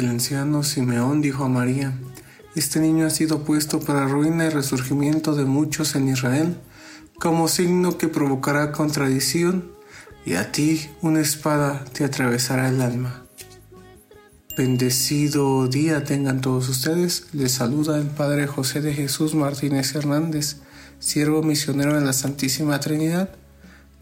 El anciano Simeón dijo a María, Este niño ha sido puesto para ruina y resurgimiento de muchos en Israel, como signo que provocará contradicción, y a ti una espada te atravesará el alma. Bendecido día tengan todos ustedes. Les saluda el Padre José de Jesús Martínez Hernández, siervo misionero en la Santísima Trinidad,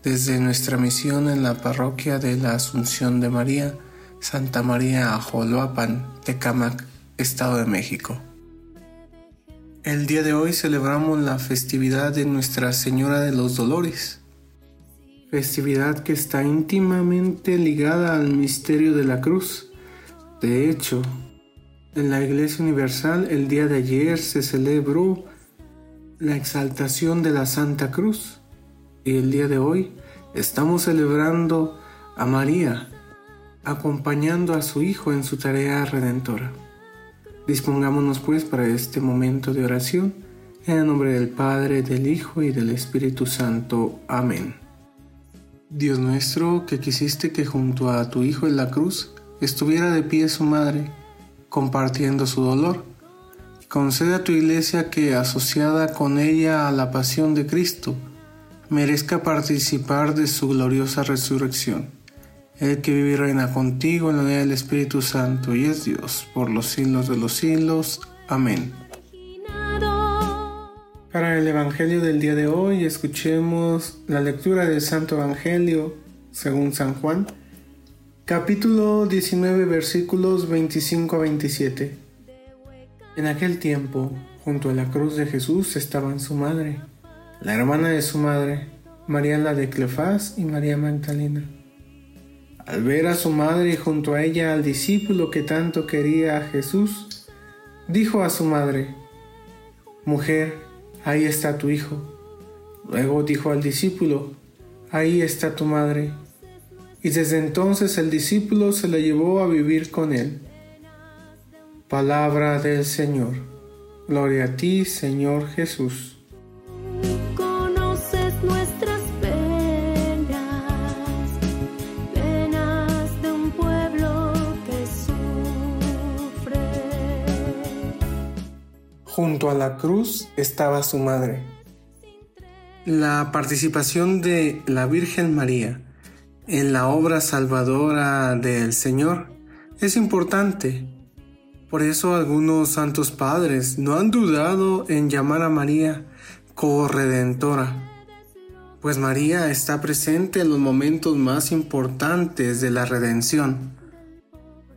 desde nuestra misión en la parroquia de la Asunción de María, Santa María Ajoloapan, Tecamac, Estado de México. El día de hoy celebramos la festividad de Nuestra Señora de los Dolores, festividad que está íntimamente ligada al misterio de la cruz de hecho, en la Iglesia Universal el día de ayer se celebró la exaltación de la Santa Cruz y el día de hoy estamos celebrando a María, acompañando a su Hijo en su tarea redentora. Dispongámonos pues para este momento de oración, en el nombre del Padre, del Hijo y del Espíritu Santo. Amén. Dios nuestro, que quisiste que junto a tu Hijo en la cruz estuviera de pie su madre, compartiendo su dolor. Concede a tu iglesia que, asociada con ella a la pasión de Cristo, merezca participar de su gloriosa resurrección. El que vive y reina contigo en la unidad del Espíritu Santo y es Dios por los siglos de los siglos. Amén. Para el Evangelio del día de hoy escuchemos la lectura del Santo Evangelio según San Juan Capítulo 19 versículos 25 a 27 En aquel tiempo, junto a la cruz de Jesús estaban su madre, la hermana de su madre, María la de Cleofás y María Magdalena. Al ver a su madre y junto a ella al discípulo que tanto quería a Jesús, dijo a su madre, Mujer, ahí está tu hijo. Luego dijo al discípulo, Ahí está tu madre y desde entonces el discípulo se la llevó a vivir con él. Palabra del Señor. Gloria a ti, Señor Jesús. Junto a la cruz estaba su madre. La participación de la Virgen María en la obra salvadora del Señor es importante. Por eso algunos santos padres no han dudado en llamar a María corredentora, pues María está presente en los momentos más importantes de la redención.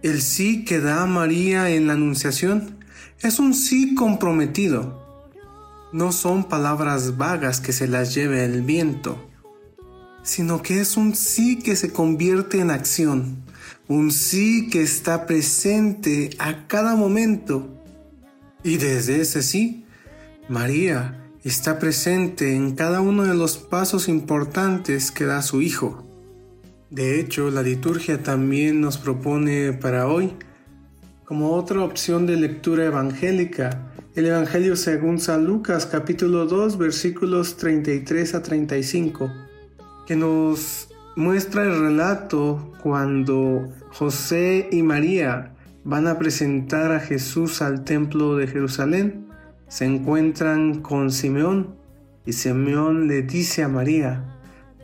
El sí que da María en la Anunciación es un sí comprometido. No son palabras vagas que se las lleve el viento sino que es un sí que se convierte en acción, un sí que está presente a cada momento. Y desde ese sí, María está presente en cada uno de los pasos importantes que da su Hijo. De hecho, la liturgia también nos propone para hoy, como otra opción de lectura evangélica, el Evangelio según San Lucas capítulo 2 versículos 33 a 35 que nos muestra el relato cuando José y María van a presentar a Jesús al templo de Jerusalén. Se encuentran con Simeón y Simeón le dice a María,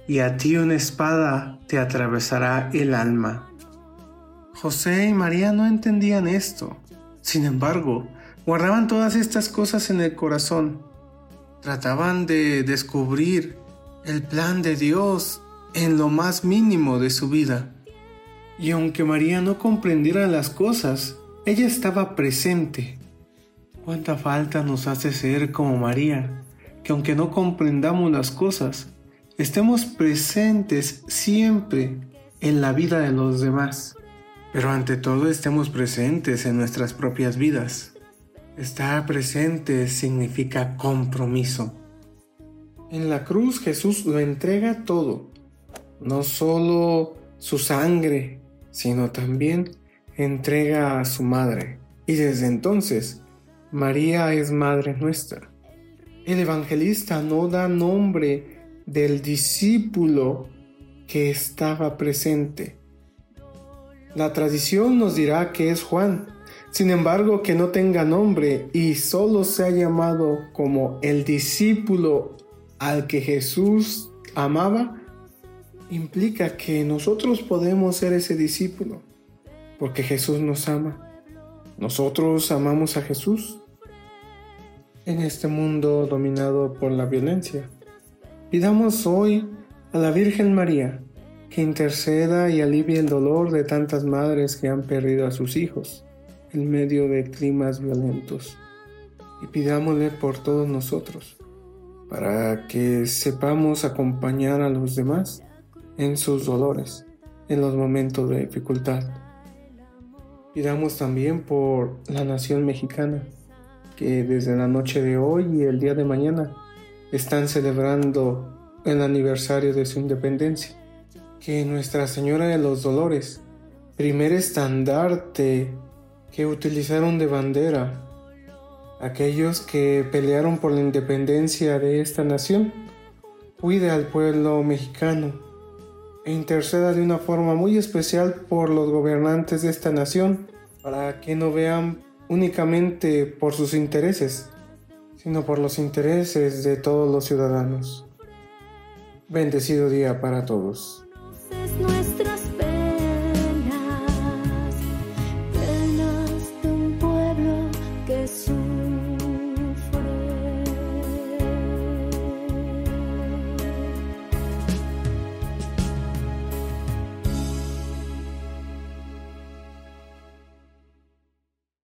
y a ti una espada te atravesará el alma. José y María no entendían esto. Sin embargo, guardaban todas estas cosas en el corazón. Trataban de descubrir el plan de Dios en lo más mínimo de su vida. Y aunque María no comprendiera las cosas, ella estaba presente. ¿Cuánta falta nos hace ser como María? Que aunque no comprendamos las cosas, estemos presentes siempre en la vida de los demás. Pero ante todo estemos presentes en nuestras propias vidas. Estar presente significa compromiso. En la cruz Jesús lo entrega todo, no solo su sangre, sino también entrega a su madre. Y desde entonces, María es madre nuestra. El evangelista no da nombre del discípulo que estaba presente. La tradición nos dirá que es Juan, sin embargo que no tenga nombre y solo sea llamado como el discípulo al que Jesús amaba, implica que nosotros podemos ser ese discípulo, porque Jesús nos ama. Nosotros amamos a Jesús en este mundo dominado por la violencia. Pidamos hoy a la Virgen María que interceda y alivie el dolor de tantas madres que han perdido a sus hijos en medio de climas violentos. Y pidámosle por todos nosotros, para que sepamos acompañar a los demás en sus dolores, en los momentos de dificultad. Pidamos también por la nación mexicana, que desde la noche de hoy y el día de mañana están celebrando el aniversario de su independencia. Que Nuestra Señora de los Dolores, primer estandarte que utilizaron de bandera, aquellos que pelearon por la independencia de esta nación, cuide al pueblo mexicano e interceda de una forma muy especial por los gobernantes de esta nación, para que no vean únicamente por sus intereses, sino por los intereses de todos los ciudadanos. Bendecido día para todos.